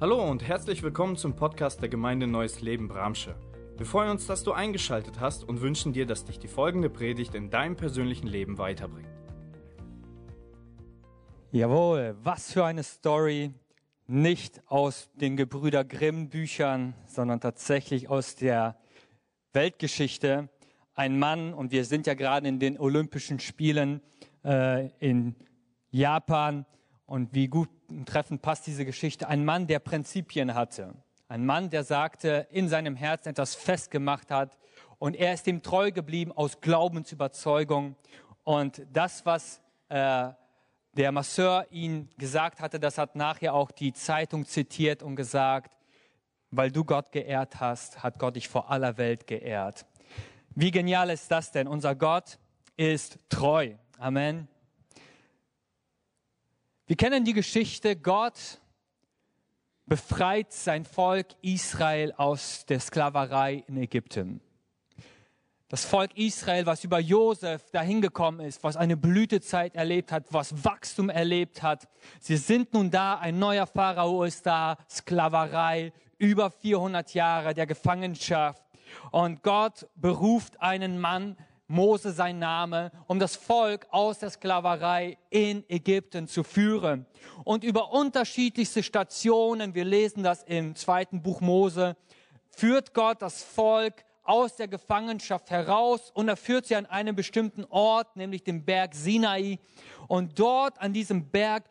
Hallo und herzlich willkommen zum Podcast der Gemeinde Neues Leben Bramsche. Wir freuen uns, dass du eingeschaltet hast und wünschen dir, dass dich die folgende Predigt in deinem persönlichen Leben weiterbringt. Jawohl, was für eine Story. Nicht aus den Gebrüder Grimm Büchern, sondern tatsächlich aus der Weltgeschichte. Ein Mann, und wir sind ja gerade in den Olympischen Spielen äh, in Japan. Und wie gut treffend passt diese Geschichte. Ein Mann, der Prinzipien hatte. Ein Mann, der sagte, in seinem Herzen etwas festgemacht hat. Und er ist ihm treu geblieben aus Glaubensüberzeugung. Und das, was äh, der Masseur ihn gesagt hatte, das hat nachher auch die Zeitung zitiert und gesagt, weil du Gott geehrt hast, hat Gott dich vor aller Welt geehrt. Wie genial ist das denn? Unser Gott ist treu. Amen. Wir kennen die Geschichte, Gott befreit sein Volk Israel aus der Sklaverei in Ägypten. Das Volk Israel, was über Josef dahin gekommen ist, was eine Blütezeit erlebt hat, was Wachstum erlebt hat. Sie sind nun da, ein neuer Pharao ist da, Sklaverei, über 400 Jahre der Gefangenschaft. Und Gott beruft einen Mann, Mose sein Name, um das Volk aus der Sklaverei in Ägypten zu führen. Und über unterschiedlichste Stationen, wir lesen das im zweiten Buch Mose, führt Gott das Volk aus der Gefangenschaft heraus und er führt sie an einen bestimmten Ort, nämlich den Berg Sinai. Und dort an diesem Berg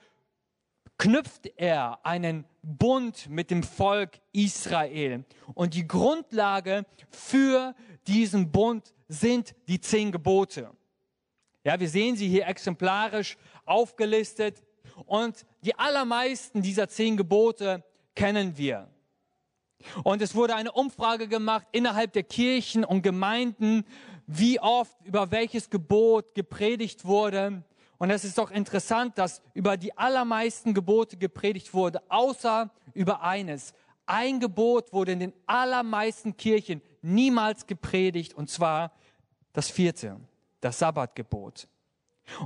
knüpft er einen Bund mit dem Volk Israel. Und die Grundlage für diesen Bund sind die zehn Gebote. Ja, wir sehen sie hier exemplarisch aufgelistet. Und die allermeisten dieser zehn Gebote kennen wir. Und es wurde eine Umfrage gemacht innerhalb der Kirchen und Gemeinden, wie oft über welches Gebot gepredigt wurde. Und es ist doch interessant, dass über die allermeisten Gebote gepredigt wurde, außer über eines. Ein Gebot wurde in den allermeisten Kirchen niemals gepredigt, und zwar das vierte, das Sabbatgebot.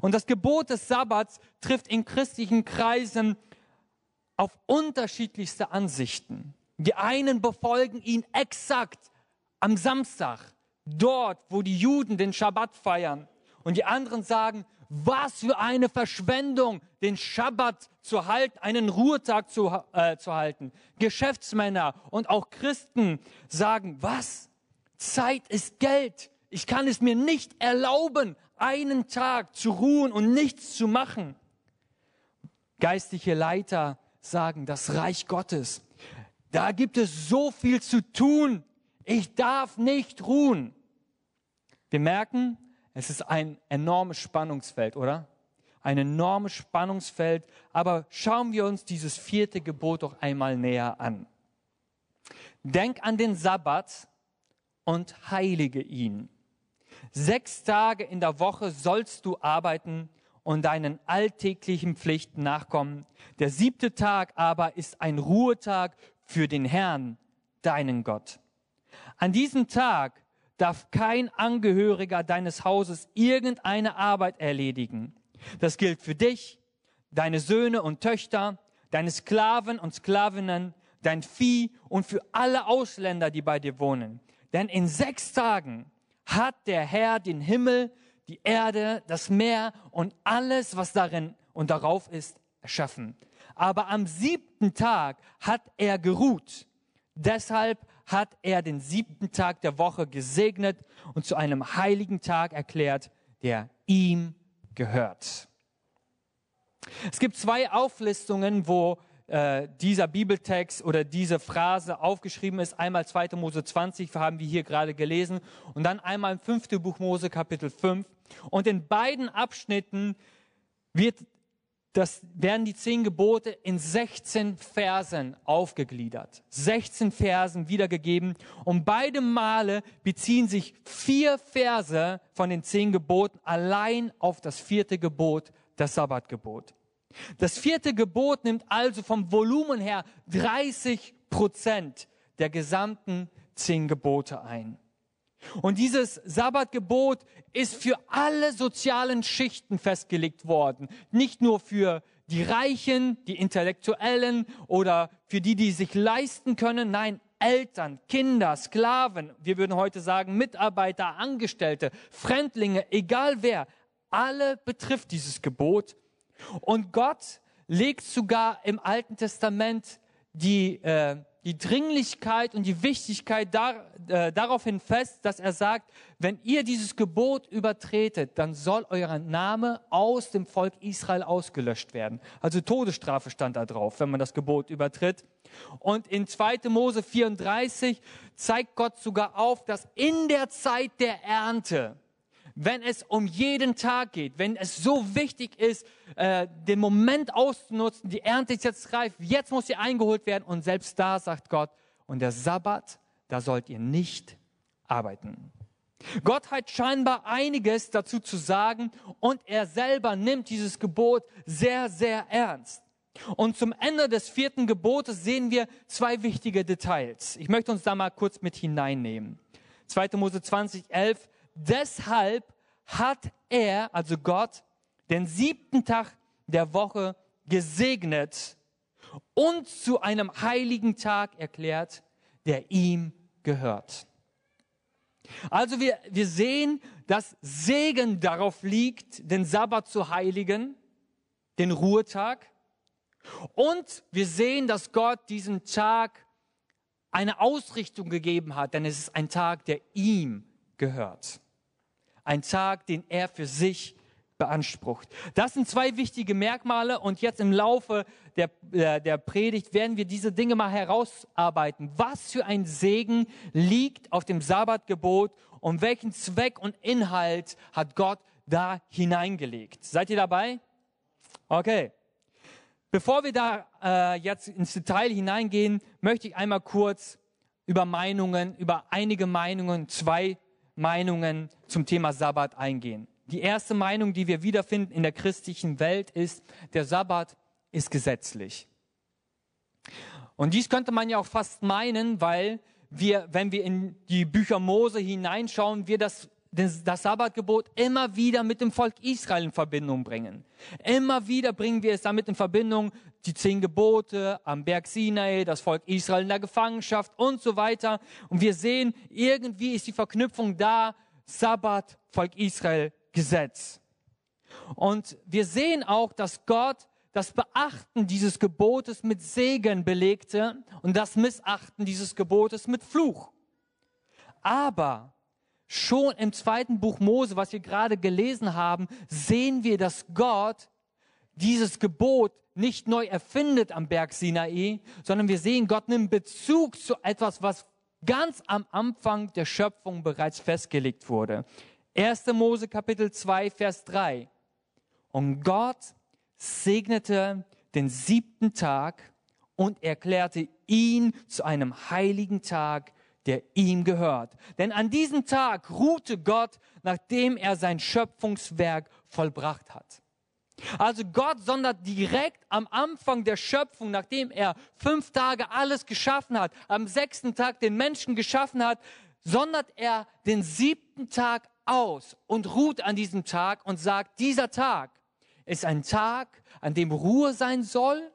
Und das Gebot des Sabbats trifft in christlichen Kreisen auf unterschiedlichste Ansichten. Die einen befolgen ihn exakt am Samstag, dort, wo die Juden den Schabbat feiern. Und die anderen sagen, was für eine Verschwendung, den Schabbat zu halten, einen Ruhetag zu, äh, zu halten. Geschäftsmänner und auch Christen sagen, was? Zeit ist Geld. Ich kann es mir nicht erlauben, einen Tag zu ruhen und nichts zu machen. Geistliche Leiter sagen, das Reich Gottes, da gibt es so viel zu tun. Ich darf nicht ruhen. Wir merken, es ist ein enormes Spannungsfeld, oder? Ein enormes Spannungsfeld. Aber schauen wir uns dieses vierte Gebot doch einmal näher an. Denk an den Sabbat und heilige ihn. Sechs Tage in der Woche sollst du arbeiten und deinen alltäglichen Pflichten nachkommen. Der siebte Tag aber ist ein Ruhetag für den Herrn, deinen Gott. An diesem Tag darf kein Angehöriger deines Hauses irgendeine Arbeit erledigen. Das gilt für dich, deine Söhne und Töchter, deine Sklaven und Sklavinnen, dein Vieh und für alle Ausländer, die bei dir wohnen. Denn in sechs Tagen hat der Herr den Himmel, die Erde, das Meer und alles, was darin und darauf ist, erschaffen. Aber am siebten Tag hat er geruht. Deshalb hat er den siebten Tag der Woche gesegnet und zu einem heiligen Tag erklärt, der ihm gehört. Es gibt zwei Auflistungen, wo äh, dieser Bibeltext oder diese Phrase aufgeschrieben ist. Einmal 2. Mose 20, haben wir hier gerade gelesen, und dann einmal im 5. Buch Mose Kapitel 5. Und in beiden Abschnitten wird das werden die zehn Gebote in 16 Versen aufgegliedert. 16 Versen wiedergegeben. Und beide Male beziehen sich vier Verse von den zehn Geboten allein auf das vierte Gebot, das Sabbatgebot. Das vierte Gebot nimmt also vom Volumen her 30 Prozent der gesamten zehn Gebote ein. Und dieses Sabbatgebot ist für alle sozialen Schichten festgelegt worden. Nicht nur für die Reichen, die Intellektuellen oder für die, die sich leisten können. Nein, Eltern, Kinder, Sklaven, wir würden heute sagen Mitarbeiter, Angestellte, Fremdlinge, egal wer, alle betrifft dieses Gebot. Und Gott legt sogar im Alten Testament die, äh, die Dringlichkeit und die Wichtigkeit dar, äh, daraufhin fest, dass er sagt, wenn ihr dieses Gebot übertretet, dann soll euer Name aus dem Volk Israel ausgelöscht werden. Also Todesstrafe stand da drauf, wenn man das Gebot übertritt. Und in 2. Mose 34 zeigt Gott sogar auf, dass in der Zeit der Ernte, wenn es um jeden Tag geht, wenn es so wichtig ist, äh, den Moment auszunutzen, die Ernte ist jetzt reif, jetzt muss sie eingeholt werden. Und selbst da sagt Gott, und der Sabbat, da sollt ihr nicht arbeiten. Gott hat scheinbar einiges dazu zu sagen und er selber nimmt dieses Gebot sehr, sehr ernst. Und zum Ende des vierten Gebotes sehen wir zwei wichtige Details. Ich möchte uns da mal kurz mit hineinnehmen. 2. Mose 20, 11 Deshalb hat er, also Gott, den siebten Tag der Woche gesegnet und zu einem heiligen Tag erklärt, der ihm gehört. Also wir, wir sehen, dass Segen darauf liegt, den Sabbat zu heiligen, den Ruhetag. Und wir sehen, dass Gott diesen Tag eine Ausrichtung gegeben hat, denn es ist ein Tag, der ihm gehört. Ein Tag, den er für sich beansprucht. Das sind zwei wichtige Merkmale und jetzt im Laufe der, äh, der Predigt werden wir diese Dinge mal herausarbeiten. Was für ein Segen liegt auf dem Sabbatgebot und welchen Zweck und Inhalt hat Gott da hineingelegt? Seid ihr dabei? Okay. Bevor wir da äh, jetzt ins Detail hineingehen, möchte ich einmal kurz über Meinungen, über einige Meinungen, zwei Meinungen zum Thema Sabbat eingehen. Die erste Meinung, die wir wiederfinden in der christlichen Welt, ist, der Sabbat ist gesetzlich. Und dies könnte man ja auch fast meinen, weil wir, wenn wir in die Bücher Mose hineinschauen, wir das, das Sabbatgebot immer wieder mit dem Volk Israel in Verbindung bringen. Immer wieder bringen wir es damit in Verbindung, die zehn Gebote am Berg Sinai, das Volk Israel in der Gefangenschaft und so weiter. Und wir sehen, irgendwie ist die Verknüpfung da, Sabbat, Volk Israel, Gesetz. Und wir sehen auch, dass Gott das Beachten dieses Gebotes mit Segen belegte und das Missachten dieses Gebotes mit Fluch. Aber schon im zweiten Buch Mose, was wir gerade gelesen haben, sehen wir, dass Gott dieses Gebot nicht neu erfindet am Berg Sinai, sondern wir sehen, Gott nimmt Bezug zu etwas, was ganz am Anfang der Schöpfung bereits festgelegt wurde. 1. Mose Kapitel 2, Vers 3. Und Gott segnete den siebten Tag und erklärte ihn zu einem heiligen Tag, der ihm gehört. Denn an diesem Tag ruhte Gott, nachdem er sein Schöpfungswerk vollbracht hat. Also Gott sondert direkt am Anfang der Schöpfung, nachdem er fünf Tage alles geschaffen hat, am sechsten Tag den Menschen geschaffen hat, sondert er den siebten Tag aus und ruht an diesem Tag und sagt, dieser Tag ist ein Tag, an dem Ruhe sein soll.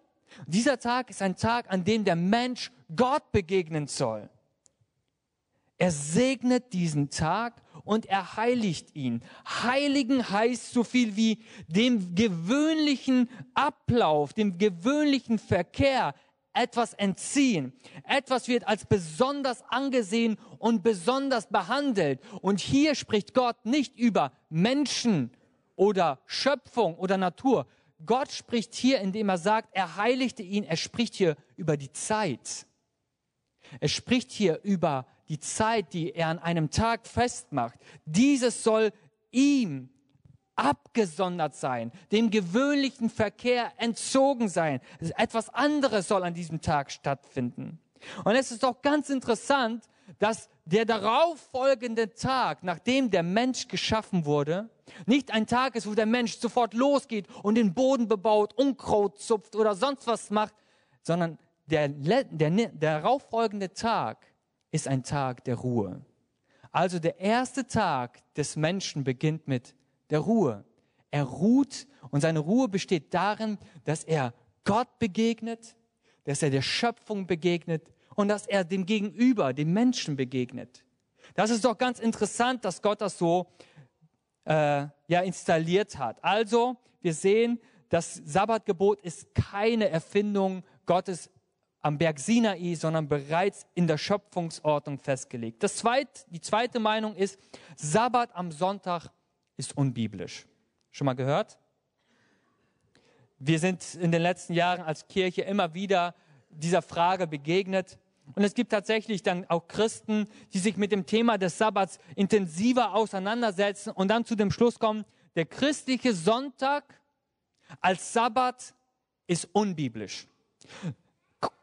Dieser Tag ist ein Tag, an dem der Mensch Gott begegnen soll. Er segnet diesen Tag und er heiligt ihn. Heiligen heißt so viel wie dem gewöhnlichen Ablauf, dem gewöhnlichen Verkehr etwas entziehen. Etwas wird als besonders angesehen und besonders behandelt. Und hier spricht Gott nicht über Menschen oder Schöpfung oder Natur. Gott spricht hier, indem er sagt, er heiligte ihn. Er spricht hier über die Zeit. Er spricht hier über die Zeit, die er an einem Tag festmacht, dieses soll ihm abgesondert sein, dem gewöhnlichen Verkehr entzogen sein. Etwas anderes soll an diesem Tag stattfinden. Und es ist auch ganz interessant, dass der darauffolgende Tag, nachdem der Mensch geschaffen wurde, nicht ein Tag ist, wo der Mensch sofort losgeht und den Boden bebaut, Unkraut zupft oder sonst was macht, sondern der, der, der darauffolgende Tag ist ein Tag der Ruhe. Also der erste Tag des Menschen beginnt mit der Ruhe. Er ruht und seine Ruhe besteht darin, dass er Gott begegnet, dass er der Schöpfung begegnet und dass er dem Gegenüber, dem Menschen begegnet. Das ist doch ganz interessant, dass Gott das so äh, ja, installiert hat. Also, wir sehen, das Sabbatgebot ist keine Erfindung Gottes am Berg Sinai, sondern bereits in der Schöpfungsordnung festgelegt. Das zweit, die zweite Meinung ist, Sabbat am Sonntag ist unbiblisch. Schon mal gehört? Wir sind in den letzten Jahren als Kirche immer wieder dieser Frage begegnet. Und es gibt tatsächlich dann auch Christen, die sich mit dem Thema des Sabbats intensiver auseinandersetzen und dann zu dem Schluss kommen, der christliche Sonntag als Sabbat ist unbiblisch.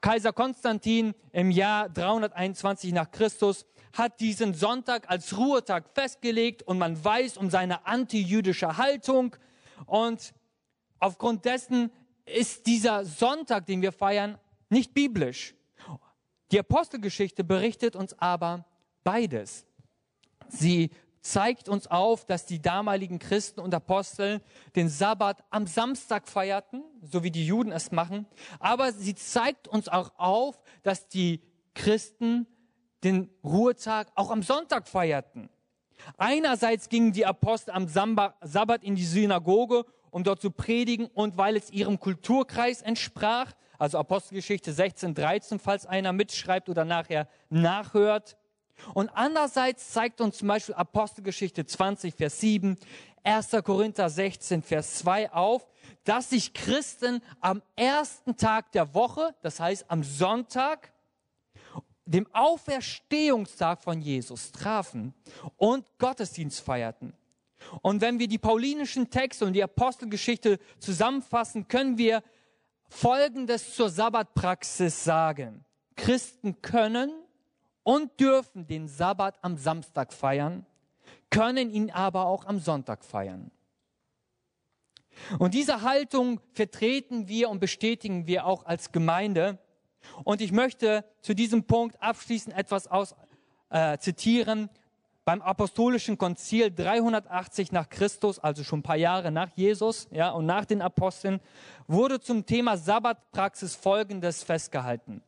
Kaiser Konstantin im Jahr 321 nach Christus hat diesen Sonntag als Ruhetag festgelegt und man weiß um seine antijüdische Haltung und aufgrund dessen ist dieser Sonntag, den wir feiern, nicht biblisch. Die Apostelgeschichte berichtet uns aber beides. Sie zeigt uns auf, dass die damaligen Christen und Apostel den Sabbat am Samstag feierten, so wie die Juden es machen. Aber sie zeigt uns auch auf, dass die Christen den Ruhetag auch am Sonntag feierten. Einerseits gingen die Apostel am Sabbat in die Synagoge, um dort zu predigen und weil es ihrem Kulturkreis entsprach, also Apostelgeschichte 16, 13, falls einer mitschreibt oder nachher nachhört. Und andererseits zeigt uns zum Beispiel Apostelgeschichte 20, Vers 7, 1. Korinther 16, Vers 2 auf, dass sich Christen am ersten Tag der Woche, das heißt am Sonntag, dem Auferstehungstag von Jesus trafen und Gottesdienst feierten. Und wenn wir die paulinischen Texte und die Apostelgeschichte zusammenfassen, können wir Folgendes zur Sabbatpraxis sagen. Christen können und dürfen den Sabbat am Samstag feiern, können ihn aber auch am Sonntag feiern. Und diese Haltung vertreten wir und bestätigen wir auch als Gemeinde. Und ich möchte zu diesem Punkt abschließend etwas aus, äh, zitieren. Beim apostolischen Konzil 380 nach Christus, also schon ein paar Jahre nach Jesus ja, und nach den Aposteln, wurde zum Thema Sabbatpraxis Folgendes festgehalten.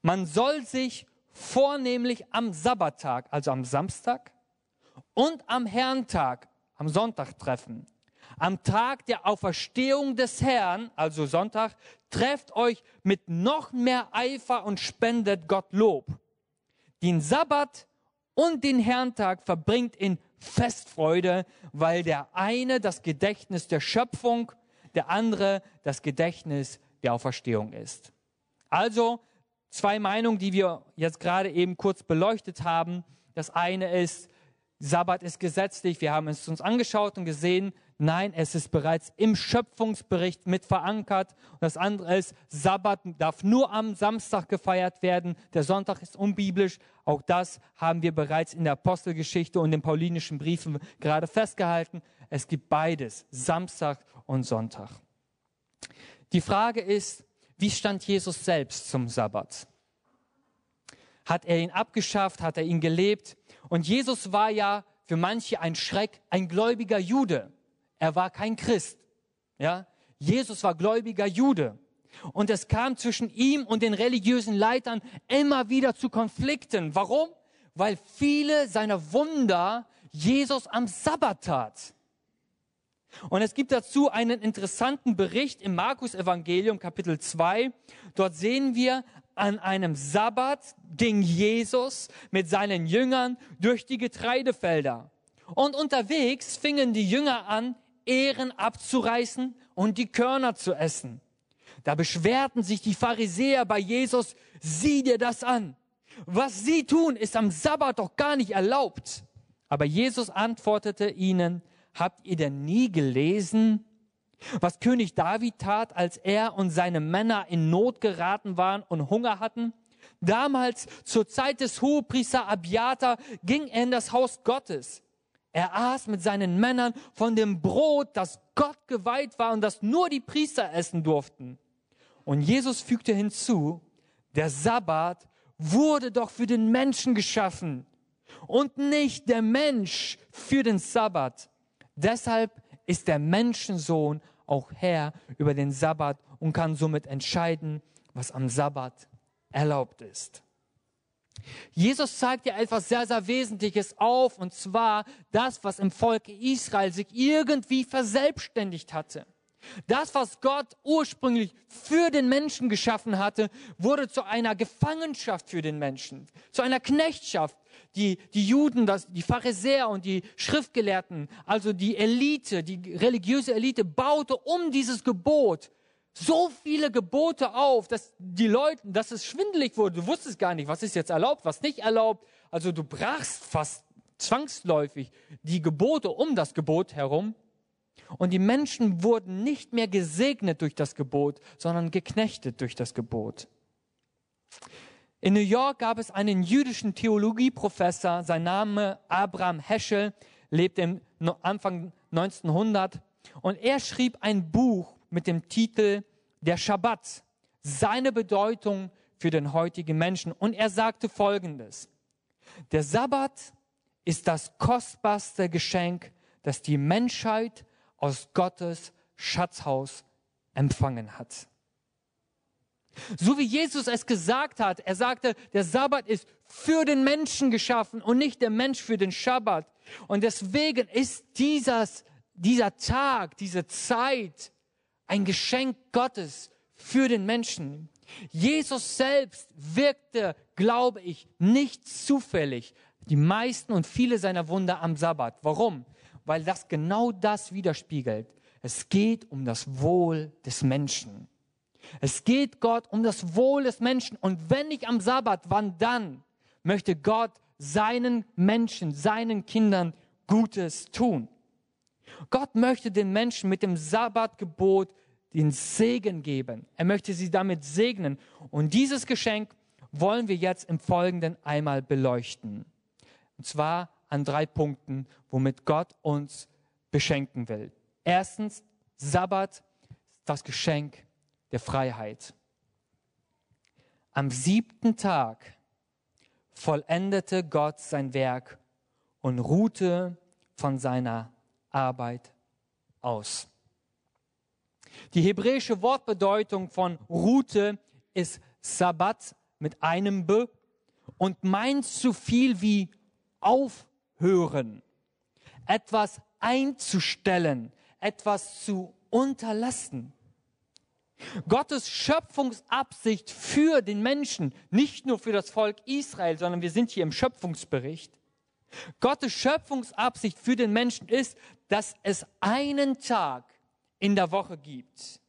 Man soll sich vornehmlich am Sabbattag, also am Samstag, und am Herrntag, am Sonntag treffen. Am Tag der Auferstehung des Herrn, also Sonntag, trefft euch mit noch mehr Eifer und spendet Gott Lob. Den Sabbat und den Herrntag verbringt in Festfreude, weil der eine das Gedächtnis der Schöpfung, der andere das Gedächtnis der Auferstehung ist. Also zwei Meinungen, die wir jetzt gerade eben kurz beleuchtet haben. Das eine ist, Sabbat ist gesetzlich. Wir haben es uns angeschaut und gesehen, nein, es ist bereits im Schöpfungsbericht mit verankert. Und das andere ist, Sabbat darf nur am Samstag gefeiert werden. Der Sonntag ist unbiblisch. Auch das haben wir bereits in der Apostelgeschichte und den paulinischen Briefen gerade festgehalten. Es gibt beides, Samstag und Sonntag. Die Frage ist, wie stand Jesus selbst zum Sabbat? Hat er ihn abgeschafft? Hat er ihn gelebt? Und Jesus war ja für manche ein Schreck, ein gläubiger Jude. Er war kein Christ. Ja? Jesus war gläubiger Jude. Und es kam zwischen ihm und den religiösen Leitern immer wieder zu Konflikten. Warum? Weil viele seiner Wunder Jesus am Sabbat tat. Und es gibt dazu einen interessanten Bericht im Markus Evangelium Kapitel 2. Dort sehen wir, an einem Sabbat ging Jesus mit seinen Jüngern durch die Getreidefelder. Und unterwegs fingen die Jünger an, Ehren abzureißen und die Körner zu essen. Da beschwerten sich die Pharisäer bei Jesus, sieh dir das an. Was sie tun, ist am Sabbat doch gar nicht erlaubt. Aber Jesus antwortete ihnen, habt ihr denn nie gelesen, was König David tat, als er und seine Männer in Not geraten waren und Hunger hatten? Damals, zur Zeit des Hohepriester Abiata, ging er in das Haus Gottes. Er aß mit seinen Männern von dem Brot, das Gott geweiht war und das nur die Priester essen durften. Und Jesus fügte hinzu, der Sabbat wurde doch für den Menschen geschaffen und nicht der Mensch für den Sabbat. Deshalb ist der Menschensohn auch Herr über den Sabbat und kann somit entscheiden, was am Sabbat erlaubt ist. Jesus zeigt ja etwas sehr, sehr Wesentliches auf, und zwar das, was im Volk Israel sich irgendwie verselbstständigt hatte. Das, was Gott ursprünglich für den Menschen geschaffen hatte, wurde zu einer Gefangenschaft für den Menschen, zu einer Knechtschaft. Die, die Juden, das, die Pharisäer und die Schriftgelehrten, also die Elite, die religiöse Elite, baute um dieses Gebot so viele Gebote auf, dass die Leute, dass es schwindelig wurde. Du wusstest gar nicht, was ist jetzt erlaubt, was nicht erlaubt. Also du brachst fast zwangsläufig die Gebote um das Gebot herum. Und die Menschen wurden nicht mehr gesegnet durch das Gebot, sondern geknechtet durch das Gebot. In New York gab es einen jüdischen Theologieprofessor, sein Name Abraham Heschel, lebte im Anfang 1900 und er schrieb ein Buch mit dem Titel Der Schabbat, seine Bedeutung für den heutigen Menschen. Und er sagte Folgendes. Der Sabbat ist das kostbarste Geschenk, das die Menschheit aus Gottes Schatzhaus empfangen hat. So wie Jesus es gesagt hat, er sagte, der Sabbat ist für den Menschen geschaffen und nicht der Mensch für den Schabbat. Und deswegen ist dieses, dieser Tag, diese Zeit ein Geschenk Gottes für den Menschen. Jesus selbst wirkte, glaube ich, nicht zufällig die meisten und viele seiner Wunder am Sabbat. Warum? Weil das genau das widerspiegelt. Es geht um das Wohl des Menschen. Es geht Gott um das Wohl des Menschen. Und wenn nicht am Sabbat, wann dann möchte Gott seinen Menschen, seinen Kindern Gutes tun? Gott möchte den Menschen mit dem Sabbatgebot den Segen geben. Er möchte sie damit segnen. Und dieses Geschenk wollen wir jetzt im Folgenden einmal beleuchten. Und zwar an drei Punkten, womit Gott uns beschenken will. Erstens, Sabbat, das Geschenk der Freiheit. Am siebten Tag vollendete Gott sein Werk und ruhte von seiner Arbeit aus. Die hebräische Wortbedeutung von Route ist Sabbat mit einem B und meint so viel wie aufhören, etwas einzustellen, etwas zu unterlassen. Gottes Schöpfungsabsicht für den Menschen, nicht nur für das Volk Israel, sondern wir sind hier im Schöpfungsbericht. Gottes Schöpfungsabsicht für den Menschen ist, dass es einen Tag in der Woche gibt.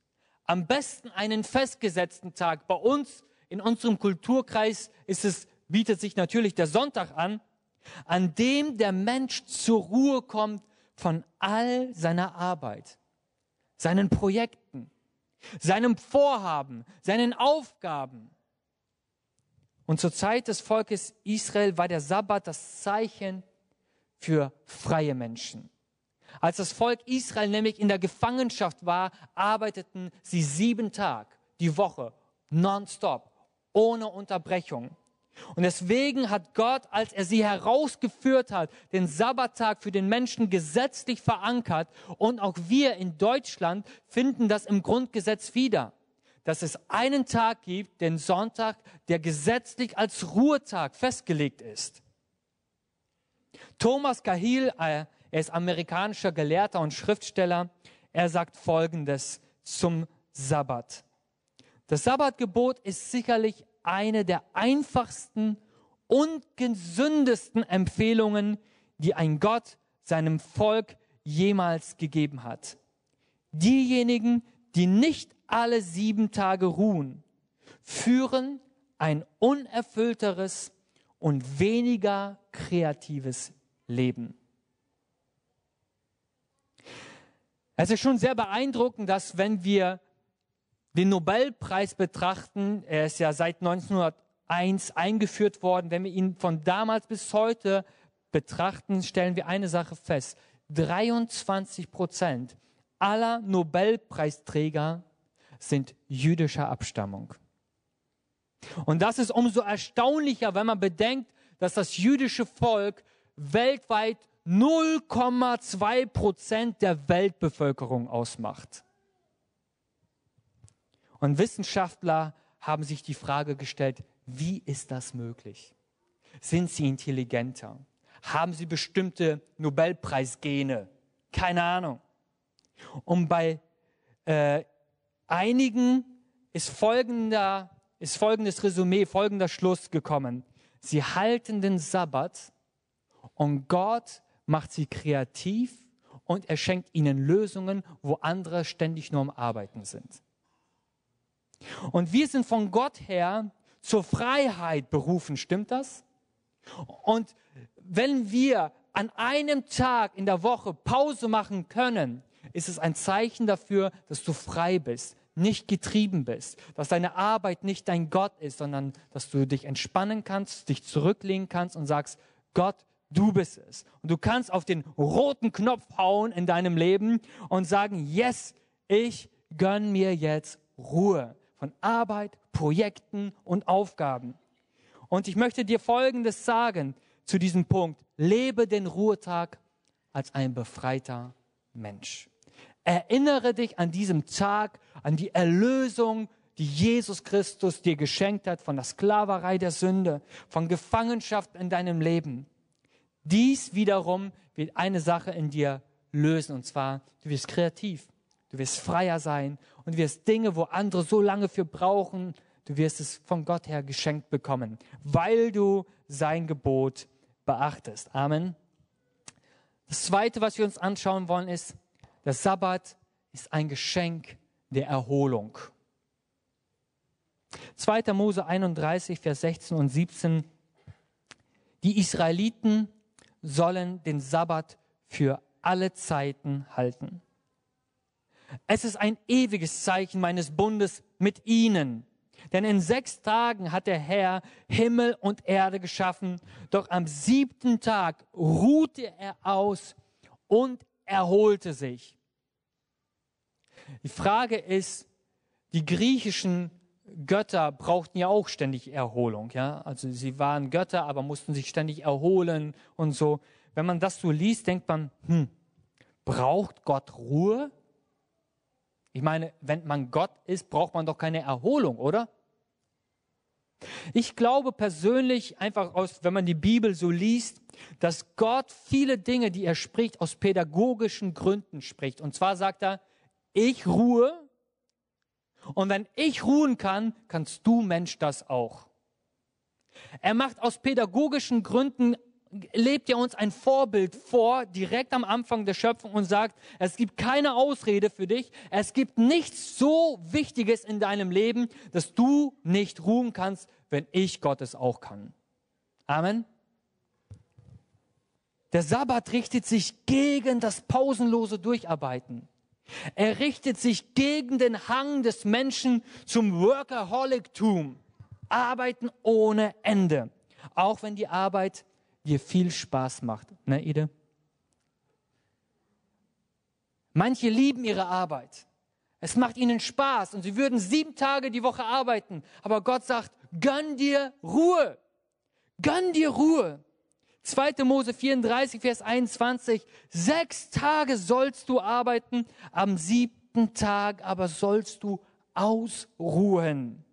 Am besten einen festgesetzten Tag. Bei uns in unserem Kulturkreis ist es, bietet sich natürlich der Sonntag an, an dem der Mensch zur Ruhe kommt von all seiner Arbeit, seinen Projekten, seinem Vorhaben, seinen Aufgaben. Und zur Zeit des Volkes Israel war der Sabbat das Zeichen für freie Menschen. Als das Volk Israel nämlich in der Gefangenschaft war, arbeiteten sie sieben Tage die Woche, nonstop, ohne Unterbrechung. Und deswegen hat Gott, als er sie herausgeführt hat, den Sabbattag für den Menschen gesetzlich verankert. Und auch wir in Deutschland finden das im Grundgesetz wieder, dass es einen Tag gibt, den Sonntag, der gesetzlich als Ruhetag festgelegt ist. Thomas Cahill, äh, er ist amerikanischer Gelehrter und Schriftsteller, er sagt Folgendes zum Sabbat. Das Sabbatgebot ist sicherlich eine der einfachsten und gesündesten Empfehlungen, die ein Gott seinem Volk jemals gegeben hat. Diejenigen, die nicht alle sieben Tage ruhen, führen ein unerfüllteres und weniger kreatives Leben. Es ist schon sehr beeindruckend, dass wenn wir den Nobelpreis betrachten, er ist ja seit 1901 eingeführt worden, wenn wir ihn von damals bis heute betrachten, stellen wir eine Sache fest. 23 Prozent aller Nobelpreisträger sind jüdischer Abstammung. Und das ist umso erstaunlicher, wenn man bedenkt, dass das jüdische Volk weltweit 0,2 Prozent der Weltbevölkerung ausmacht. Und Wissenschaftler haben sich die Frage gestellt, wie ist das möglich? Sind sie intelligenter? Haben sie bestimmte Nobelpreisgene? Keine Ahnung. Und bei äh, einigen ist, folgender, ist folgendes Resümee, folgender Schluss gekommen. Sie halten den Sabbat und Gott macht sie kreativ und er schenkt ihnen Lösungen, wo andere ständig nur am Arbeiten sind. Und wir sind von Gott her zur Freiheit berufen, stimmt das? Und wenn wir an einem Tag in der Woche Pause machen können, ist es ein Zeichen dafür, dass du frei bist, nicht getrieben bist, dass deine Arbeit nicht dein Gott ist, sondern dass du dich entspannen kannst, dich zurücklegen kannst und sagst, Gott, du bist es. Und du kannst auf den roten Knopf hauen in deinem Leben und sagen, yes, ich gönn mir jetzt Ruhe von Arbeit, Projekten und Aufgaben. Und ich möchte dir Folgendes sagen zu diesem Punkt. Lebe den Ruhetag als ein befreiter Mensch. Erinnere dich an diesem Tag, an die Erlösung, die Jesus Christus dir geschenkt hat von der Sklaverei der Sünde, von Gefangenschaft in deinem Leben. Dies wiederum wird eine Sache in dir lösen, und zwar, du wirst kreativ, du wirst freier sein und wirst Dinge, wo andere so lange für brauchen, du wirst es von Gott her geschenkt bekommen, weil du sein Gebot beachtest. Amen. Das Zweite, was wir uns anschauen wollen, ist, der Sabbat ist ein Geschenk der Erholung. 2. Mose 31, Vers 16 und 17. Die Israeliten sollen den Sabbat für alle Zeiten halten. Es ist ein ewiges Zeichen meines Bundes mit ihnen. Denn in sechs Tagen hat der Herr Himmel und Erde geschaffen, doch am siebten Tag ruhte er aus und erholte sich. Die Frage ist, die griechischen Götter brauchten ja auch ständig Erholung, ja? Also sie waren Götter, aber mussten sich ständig erholen und so. Wenn man das so liest, denkt man, hm, braucht Gott Ruhe? Ich meine, wenn man Gott ist, braucht man doch keine Erholung, oder? Ich glaube persönlich einfach aus, wenn man die Bibel so liest, dass Gott viele Dinge, die er spricht, aus pädagogischen Gründen spricht. Und zwar sagt er, ich ruhe und wenn ich ruhen kann, kannst du Mensch das auch. Er macht aus pädagogischen Gründen lebt er uns ein Vorbild vor, direkt am Anfang der Schöpfung und sagt, es gibt keine Ausrede für dich, es gibt nichts so Wichtiges in deinem Leben, dass du nicht ruhen kannst, wenn ich Gottes auch kann. Amen. Der Sabbat richtet sich gegen das pausenlose Durcharbeiten. Er richtet sich gegen den Hang des Menschen zum Workaholictum. Arbeiten ohne Ende. Auch wenn die Arbeit dir viel Spaß macht. Ne, Ide? Manche lieben ihre Arbeit. Es macht ihnen Spaß und sie würden sieben Tage die Woche arbeiten. Aber Gott sagt, gönn dir Ruhe. Gönn dir Ruhe. 2. Mose 34, Vers 21. Sechs Tage sollst du arbeiten, am siebten Tag aber sollst du ausruhen.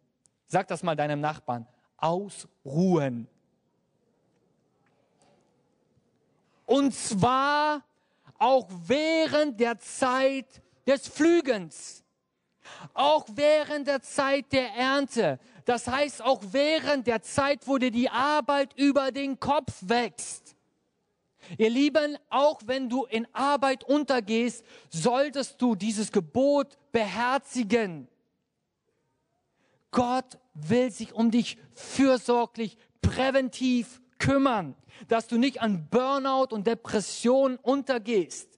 Sag das mal deinem Nachbarn. Ausruhen. Und zwar auch während der Zeit des Flügens. Auch während der Zeit der Ernte. Das heißt auch während der Zeit, wo dir die Arbeit über den Kopf wächst. Ihr Lieben, auch wenn du in Arbeit untergehst, solltest du dieses Gebot beherzigen. Gott will sich um dich fürsorglich, präventiv kümmern, dass du nicht an Burnout und Depression untergehst.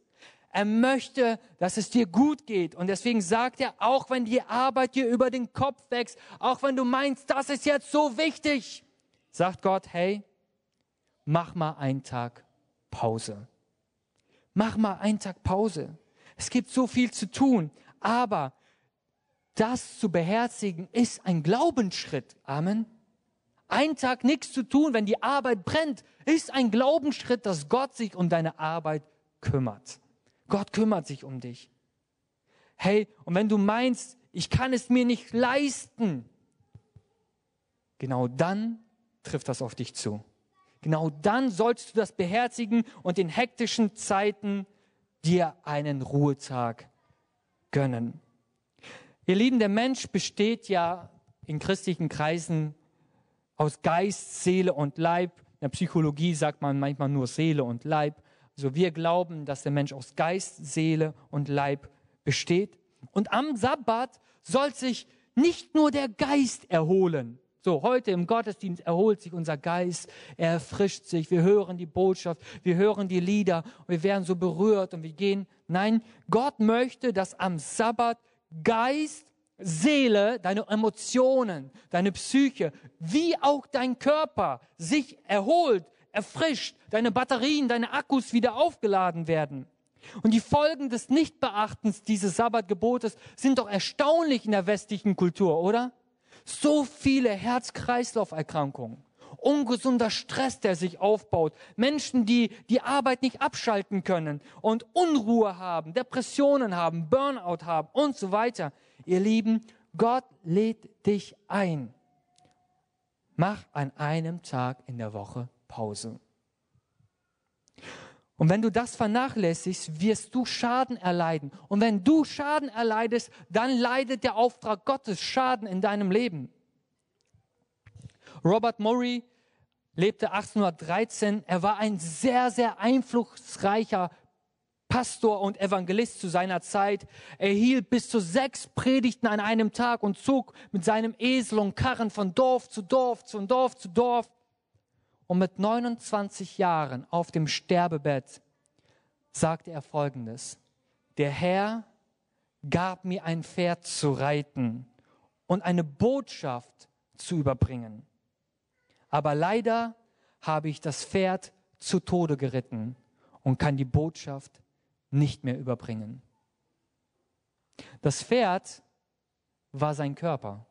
Er möchte, dass es dir gut geht. Und deswegen sagt er, auch wenn die Arbeit dir über den Kopf wächst, auch wenn du meinst, das ist jetzt so wichtig, sagt Gott, hey, mach mal einen Tag Pause. Mach mal einen Tag Pause. Es gibt so viel zu tun, aber das zu beherzigen ist ein Glaubensschritt. Amen. Einen Tag nichts zu tun, wenn die Arbeit brennt, ist ein Glaubensschritt, dass Gott sich um deine Arbeit kümmert. Gott kümmert sich um dich. Hey, und wenn du meinst, ich kann es mir nicht leisten, genau dann trifft das auf dich zu. Genau dann sollst du das beherzigen und in hektischen Zeiten dir einen Ruhetag gönnen. Ihr Lieben, der Mensch besteht ja in christlichen Kreisen aus Geist, Seele und Leib. In der Psychologie sagt man manchmal nur Seele und Leib. Also wir glauben, dass der Mensch aus Geist, Seele und Leib besteht. Und am Sabbat soll sich nicht nur der Geist erholen, so, heute im Gottesdienst erholt sich unser Geist, er erfrischt sich, wir hören die Botschaft, wir hören die Lieder und wir werden so berührt und wir gehen. Nein, Gott möchte, dass am Sabbat Geist, Seele, deine Emotionen, deine Psyche, wie auch dein Körper sich erholt, erfrischt, deine Batterien, deine Akkus wieder aufgeladen werden. Und die Folgen des Nichtbeachtens dieses Sabbatgebotes sind doch erstaunlich in der westlichen Kultur, oder? So viele Herz-Kreislauf-Erkrankungen, ungesunder Stress, der sich aufbaut, Menschen, die die Arbeit nicht abschalten können und Unruhe haben, Depressionen haben, Burnout haben und so weiter. Ihr Lieben, Gott lädt dich ein. Mach an einem Tag in der Woche Pause. Und wenn du das vernachlässigst, wirst du Schaden erleiden. Und wenn du Schaden erleidest, dann leidet der Auftrag Gottes Schaden in deinem Leben. Robert Murray lebte 1813. Er war ein sehr, sehr einflussreicher Pastor und Evangelist zu seiner Zeit. Er hielt bis zu sechs Predigten an einem Tag und zog mit seinem Esel und Karren von Dorf zu Dorf, von Dorf zu Dorf und mit 29 Jahren auf dem Sterbebett sagte er folgendes. Der Herr gab mir ein Pferd zu reiten und eine Botschaft zu überbringen. Aber leider habe ich das Pferd zu Tode geritten und kann die Botschaft nicht mehr überbringen. Das Pferd war sein Körper.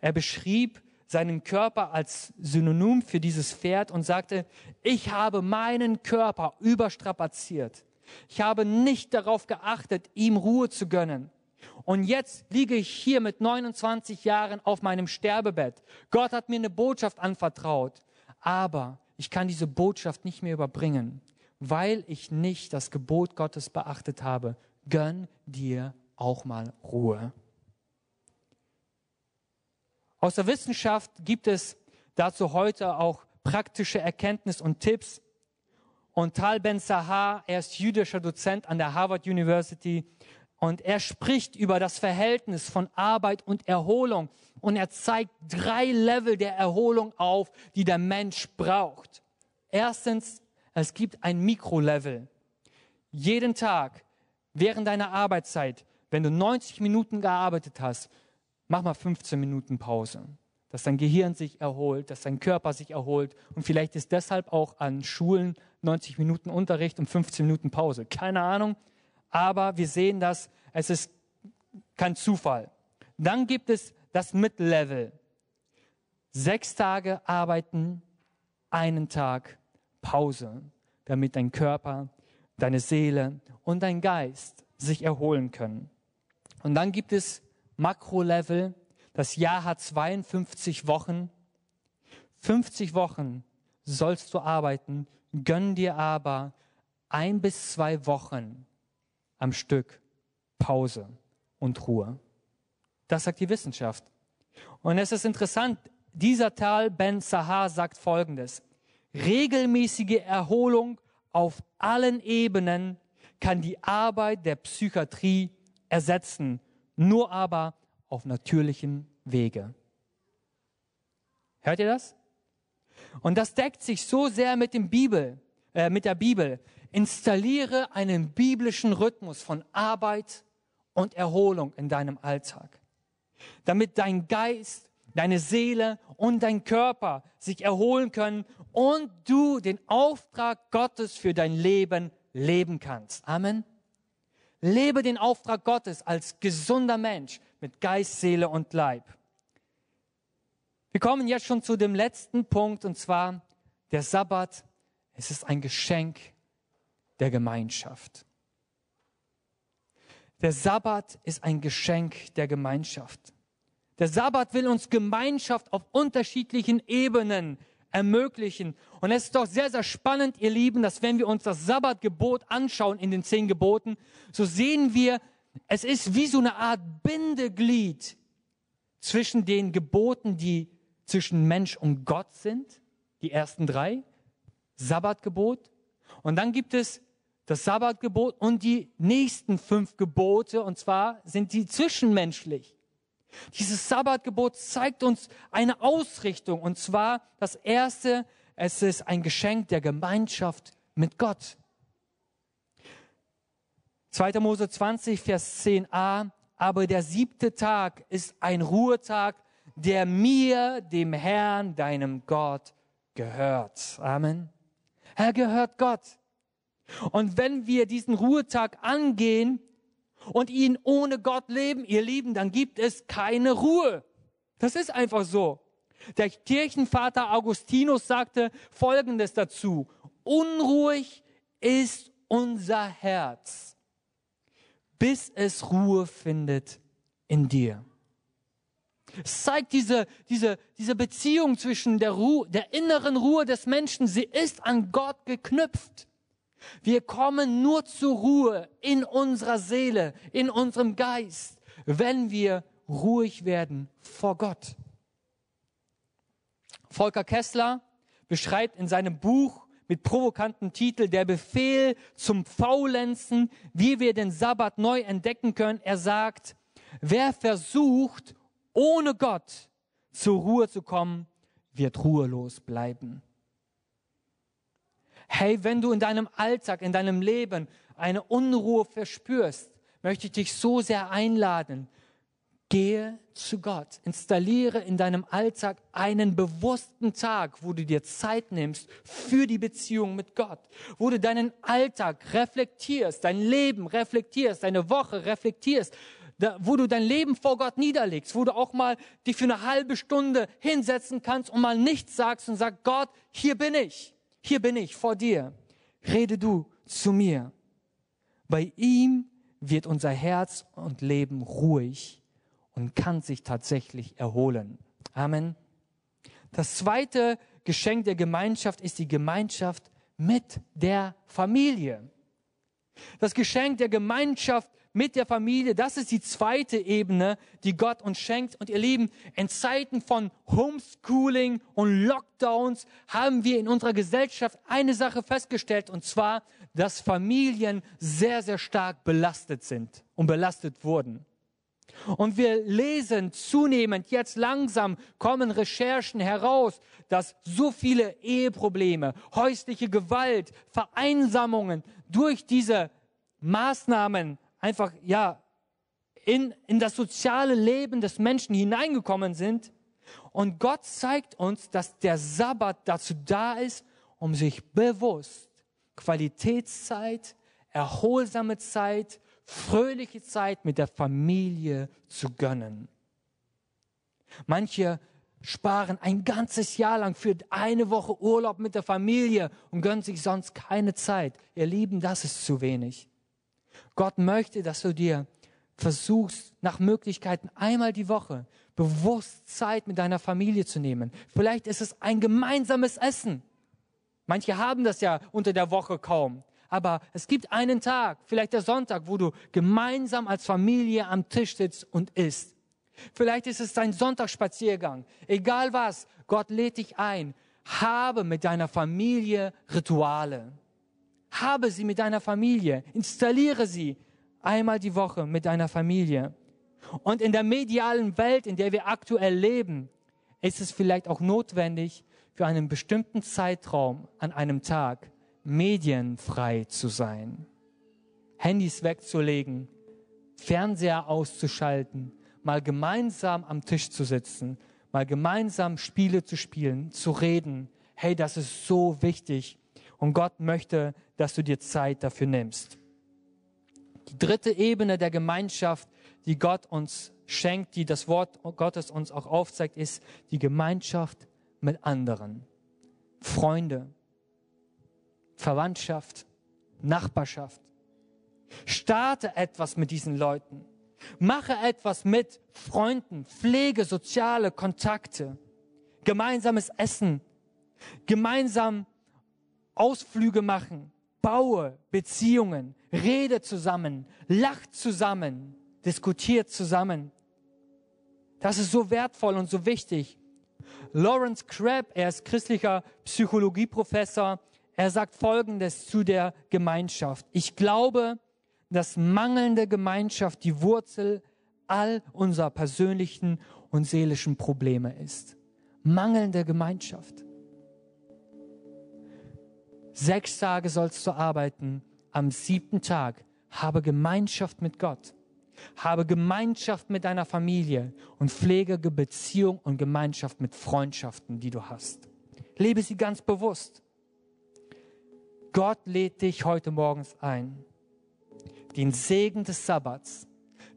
Er beschrieb seinen Körper als Synonym für dieses Pferd und sagte, ich habe meinen Körper überstrapaziert. Ich habe nicht darauf geachtet, ihm Ruhe zu gönnen. Und jetzt liege ich hier mit 29 Jahren auf meinem Sterbebett. Gott hat mir eine Botschaft anvertraut, aber ich kann diese Botschaft nicht mehr überbringen, weil ich nicht das Gebot Gottes beachtet habe. Gönn dir auch mal Ruhe. Aus der Wissenschaft gibt es dazu heute auch praktische Erkenntnis und Tipps. Und Tal Ben Sahar, er ist jüdischer Dozent an der Harvard University und er spricht über das Verhältnis von Arbeit und Erholung und er zeigt drei Level der Erholung auf, die der Mensch braucht. Erstens, es gibt ein Mikrolevel. Jeden Tag während deiner Arbeitszeit, wenn du 90 Minuten gearbeitet hast, mach mal 15 Minuten Pause, dass dein Gehirn sich erholt, dass dein Körper sich erholt. Und vielleicht ist deshalb auch an Schulen 90 Minuten Unterricht und 15 Minuten Pause. Keine Ahnung. Aber wir sehen das, es ist kein Zufall. Dann gibt es das Mittellevel. Sechs Tage arbeiten, einen Tag Pause, damit dein Körper, deine Seele und dein Geist sich erholen können. Und dann gibt es Makrolevel. Das Jahr hat 52 Wochen. 50 Wochen sollst du arbeiten, gönn dir aber ein bis zwei Wochen am Stück Pause und Ruhe. Das sagt die Wissenschaft. Und es ist interessant, dieser Tal Ben Sahar sagt Folgendes. Regelmäßige Erholung auf allen Ebenen kann die Arbeit der Psychiatrie ersetzen nur aber auf natürlichem Wege. Hört ihr das? Und das deckt sich so sehr mit dem Bibel, äh, mit der Bibel. Installiere einen biblischen Rhythmus von Arbeit und Erholung in deinem Alltag, damit dein Geist, deine Seele und dein Körper sich erholen können und du den Auftrag Gottes für dein Leben leben kannst. Amen. Lebe den Auftrag Gottes als gesunder Mensch mit Geist, Seele und Leib. Wir kommen jetzt schon zu dem letzten Punkt und zwar der Sabbat. Es ist ein Geschenk der Gemeinschaft. Der Sabbat ist ein Geschenk der Gemeinschaft. Der Sabbat will uns Gemeinschaft auf unterschiedlichen Ebenen ermöglichen. Und es ist doch sehr, sehr spannend, ihr Lieben, dass wenn wir uns das Sabbatgebot anschauen in den zehn Geboten, so sehen wir, es ist wie so eine Art Bindeglied zwischen den Geboten, die zwischen Mensch und Gott sind, die ersten drei, Sabbatgebot. Und dann gibt es das Sabbatgebot und die nächsten fünf Gebote, und zwar sind die zwischenmenschlich. Dieses Sabbatgebot zeigt uns eine Ausrichtung, und zwar das erste, es ist ein Geschenk der Gemeinschaft mit Gott. 2. Mose 20, Vers 10a, aber der siebte Tag ist ein Ruhetag, der mir, dem Herrn, deinem Gott, gehört. Amen. Er gehört Gott. Und wenn wir diesen Ruhetag angehen und ihn ohne Gott leben, ihr Lieben, dann gibt es keine Ruhe. Das ist einfach so. Der Kirchenvater Augustinus sagte Folgendes dazu. Unruhig ist unser Herz, bis es Ruhe findet in dir. Es zeigt diese, diese, diese Beziehung zwischen der, Ruhe, der inneren Ruhe des Menschen. Sie ist an Gott geknüpft. Wir kommen nur zur Ruhe in unserer Seele, in unserem Geist, wenn wir ruhig werden vor Gott. Volker Kessler beschreibt in seinem Buch mit provokantem Titel Der Befehl zum Faulenzen, wie wir den Sabbat neu entdecken können. Er sagt, wer versucht, ohne Gott zur Ruhe zu kommen, wird ruhelos bleiben. Hey, wenn du in deinem Alltag, in deinem Leben eine Unruhe verspürst, möchte ich dich so sehr einladen. Gehe zu Gott. Installiere in deinem Alltag einen bewussten Tag, wo du dir Zeit nimmst für die Beziehung mit Gott, wo du deinen Alltag reflektierst, dein Leben reflektierst, deine Woche reflektierst, da, wo du dein Leben vor Gott niederlegst, wo du auch mal dich für eine halbe Stunde hinsetzen kannst und mal nichts sagst und sagst, Gott, hier bin ich, hier bin ich vor dir, rede du zu mir. Bei ihm wird unser Herz und Leben ruhig und kann sich tatsächlich erholen. Amen. Das zweite Geschenk der Gemeinschaft ist die Gemeinschaft mit der Familie. Das Geschenk der Gemeinschaft mit der Familie. Das ist die zweite Ebene, die Gott uns schenkt. Und ihr Lieben, in Zeiten von Homeschooling und Lockdowns haben wir in unserer Gesellschaft eine Sache festgestellt, und zwar, dass Familien sehr, sehr stark belastet sind und belastet wurden. Und wir lesen zunehmend, jetzt langsam kommen Recherchen heraus, dass so viele Eheprobleme, häusliche Gewalt, Vereinsamungen durch diese Maßnahmen einfach, ja, in, in das soziale Leben des Menschen hineingekommen sind. Und Gott zeigt uns, dass der Sabbat dazu da ist, um sich bewusst Qualitätszeit, erholsame Zeit, fröhliche Zeit mit der Familie zu gönnen. Manche sparen ein ganzes Jahr lang für eine Woche Urlaub mit der Familie und gönnen sich sonst keine Zeit. Ihr Lieben, das ist zu wenig. Gott möchte, dass du dir versuchst, nach Möglichkeiten einmal die Woche bewusst Zeit mit deiner Familie zu nehmen. Vielleicht ist es ein gemeinsames Essen. Manche haben das ja unter der Woche kaum. Aber es gibt einen Tag, vielleicht der Sonntag, wo du gemeinsam als Familie am Tisch sitzt und isst. Vielleicht ist es dein Sonntagsspaziergang. Egal was, Gott lädt dich ein. Habe mit deiner Familie Rituale. Habe sie mit deiner Familie. Installiere sie einmal die Woche mit deiner Familie. Und in der medialen Welt, in der wir aktuell leben, ist es vielleicht auch notwendig, für einen bestimmten Zeitraum an einem Tag medienfrei zu sein. Handys wegzulegen, Fernseher auszuschalten, mal gemeinsam am Tisch zu sitzen, mal gemeinsam Spiele zu spielen, zu reden. Hey, das ist so wichtig. Und Gott möchte, dass du dir Zeit dafür nimmst. Die dritte Ebene der Gemeinschaft, die Gott uns schenkt, die das Wort Gottes uns auch aufzeigt, ist die Gemeinschaft mit anderen. Freunde, Verwandtschaft, Nachbarschaft. Starte etwas mit diesen Leuten. Mache etwas mit Freunden, pflege soziale Kontakte, gemeinsames Essen, gemeinsam Ausflüge machen, baue Beziehungen, rede zusammen, lacht zusammen, diskutiert zusammen. Das ist so wertvoll und so wichtig. Lawrence Crabb, er ist christlicher Psychologieprofessor, er sagt Folgendes zu der Gemeinschaft. Ich glaube, dass mangelnde Gemeinschaft die Wurzel all unserer persönlichen und seelischen Probleme ist. Mangelnde Gemeinschaft. Sechs Tage sollst du arbeiten, am siebten Tag habe Gemeinschaft mit Gott. Habe Gemeinschaft mit deiner Familie und pflege Beziehung und Gemeinschaft mit Freundschaften, die du hast. Lebe sie ganz bewusst. Gott lädt dich heute morgens ein, den Segen des Sabbats,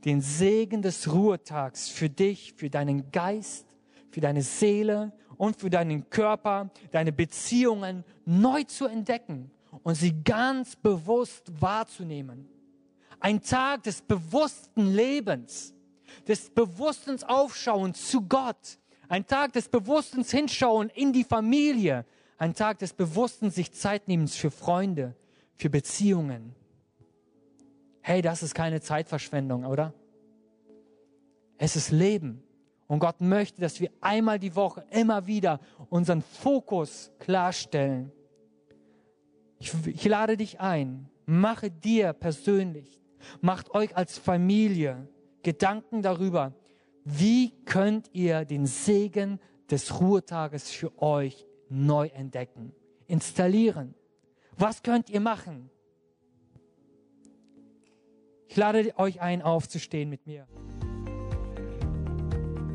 den Segen des Ruhetags für dich, für deinen Geist, für deine Seele und für deinen Körper, deine Beziehungen neu zu entdecken und sie ganz bewusst wahrzunehmen. Ein Tag des bewussten Lebens, des bewussten Aufschauens zu Gott, ein Tag des bewussten Hinschauen in die Familie, ein Tag des bewussten sich Zeitnehmens für Freunde, für Beziehungen. Hey, das ist keine Zeitverschwendung, oder? Es ist Leben. Und Gott möchte, dass wir einmal die Woche immer wieder unseren Fokus klarstellen. Ich, ich lade dich ein, mache dir persönlich, macht euch als Familie Gedanken darüber, wie könnt ihr den Segen des Ruhetages für euch neu entdecken, installieren. Was könnt ihr machen? Ich lade euch ein, aufzustehen mit mir.